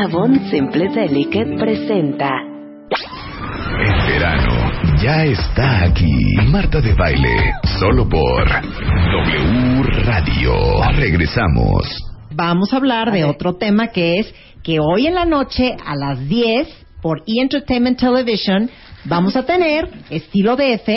Avon Simple Delicate presenta. El verano ya está aquí. Marta de baile, solo por W Radio. Regresamos. Vamos a hablar de otro tema que es que hoy en la noche a las 10 por E! Entertainment Television vamos a tener estilo DF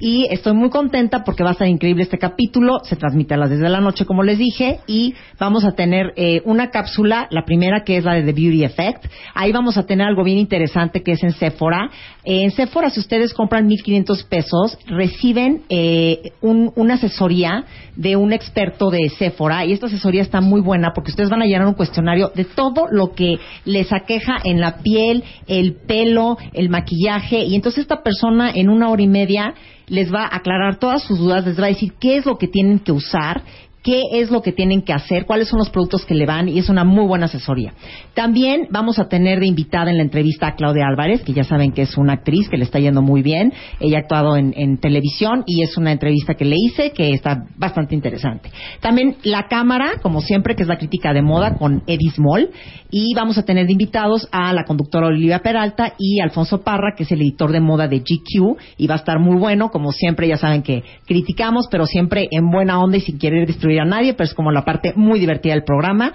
y estoy muy contenta porque va a ser increíble este capítulo. Se transmite a las 10 de la noche, como les dije, y vamos a tener eh, una cápsula, la primera que es la de The Beauty Effect. Ahí vamos a tener algo bien interesante que es en Sephora. En Sephora, si ustedes compran 1.500 pesos, reciben eh, un, una asesoría de un experto de Sephora y esta asesoría está muy buena porque ustedes van a llenar un cuestionario de todo lo que les aqueja en la piel, el pelo, el maquillaje y entonces esta persona en una hora y media les va a aclarar todas sus dudas, les va a decir qué es lo que tienen que usar, qué es lo que tienen que hacer, cuáles son los productos que le van y es una muy buena asesoría. También vamos a tener de invitada en la entrevista a Claudia Álvarez, que ya saben que es una actriz que le está yendo muy bien. Ella ha actuado en, televisión y es una entrevista que le hice que está bastante interesante. También La Cámara, como siempre, que es la crítica de moda con Eddie Small. Y vamos a tener de invitados a la conductora Olivia Peralta y Alfonso Parra, que es el editor de moda de GQ y va a estar muy bueno. Como siempre, ya saben que criticamos, pero siempre en buena onda y sin querer destruir a nadie, pero es como la parte muy divertida del programa.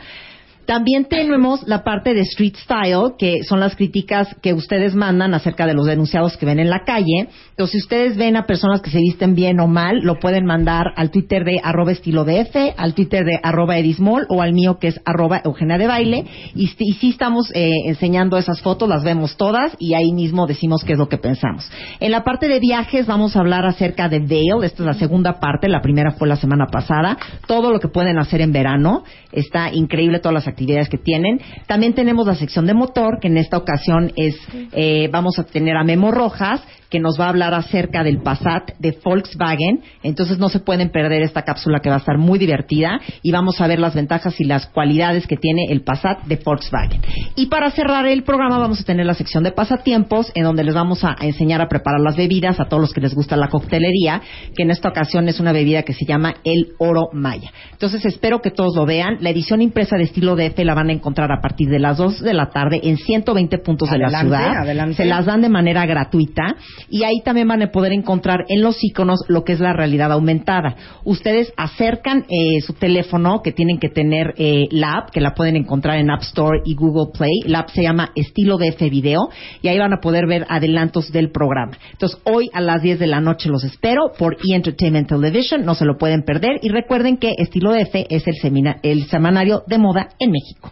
También tenemos la parte de Street Style, que son las críticas que ustedes mandan acerca de los denunciados que ven en la calle. Entonces, si ustedes ven a personas que se visten bien o mal, lo pueden mandar al Twitter de arroba estilo DF, al Twitter de arroba edismol o al mío que es arroba Eugenia de Baile. Y, sí estamos eh, enseñando esas fotos, las vemos todas y ahí mismo decimos qué es lo que pensamos. En la parte de viajes vamos a hablar acerca de Dale. Esta es la segunda parte, la primera fue la semana pasada. Todo lo que pueden hacer en verano. Está increíble todas las actividades que tienen. También tenemos la sección de motor, que en esta ocasión es, eh, vamos a tener a Memo Rojas, que nos va a hablar acerca del Passat de Volkswagen. Entonces no se pueden perder esta cápsula que va a estar muy divertida y vamos a ver las ventajas y las cualidades que tiene el Passat de Volkswagen. Y para cerrar el programa vamos a tener la sección de pasatiempos en donde les vamos a enseñar a preparar las bebidas a todos los que les gusta la coctelería, que en esta ocasión es una bebida que se llama el Oro Maya. Entonces espero que todos lo vean. La edición impresa de estilo DF la van a encontrar a partir de las 2 de la tarde en 120 puntos de la ciudad. adelante. Se las dan de manera gratuita y ahí también van a poder encontrar en los iconos lo que es la realidad aumentada. Ustedes acercan eh, su teléfono que tienen que tener eh, la app, que la pueden encontrar en App Store y Google Play. La app se llama Estilo DF Video y ahí van a poder ver adelantos del programa. Entonces hoy a las 10 de la noche los espero por E! Entertainment Television, no se lo pueden perder y recuerden que Estilo DF es el, semina- el semanario de moda en México.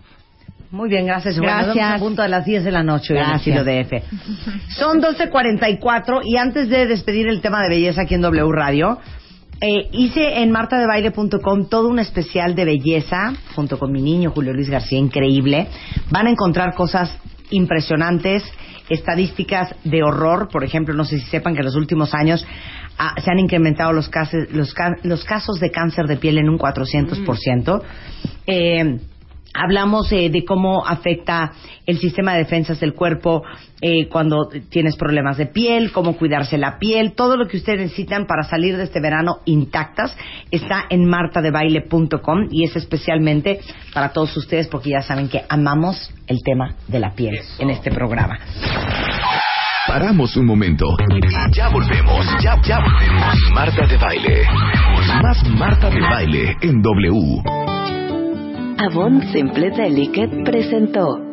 Muy bien, gracias. Bueno, nos vemos Gracias. a punto de las 10 de la noche hoy en Gracias. Estilo DF. Son 12.44 y antes de despedir el tema de belleza aquí en W Radio, eh, hice en martadebaile.com todo un especial de belleza junto con mi niño Julio Luis García, increíble. Van a encontrar cosas impresionantes, estadísticas de horror, por ejemplo, no sé si sepan que en los últimos años ah, se han incrementado los casos, los, los casos de cáncer de piel en un 400%. Eh, Hablamos eh, de cómo afecta el sistema de defensas del cuerpo eh, cuando tienes problemas de piel, cómo cuidarse la piel, todo lo que ustedes necesitan para salir de este verano intactas está en martadebaile.com y es especialmente para todos ustedes porque ya saben que amamos el tema de la piel en este programa. Paramos un momento y ya volvemos. Ya, ya volvemos. Marta de baile. Más Marta de baile en W. Avon Simple Delicate presentó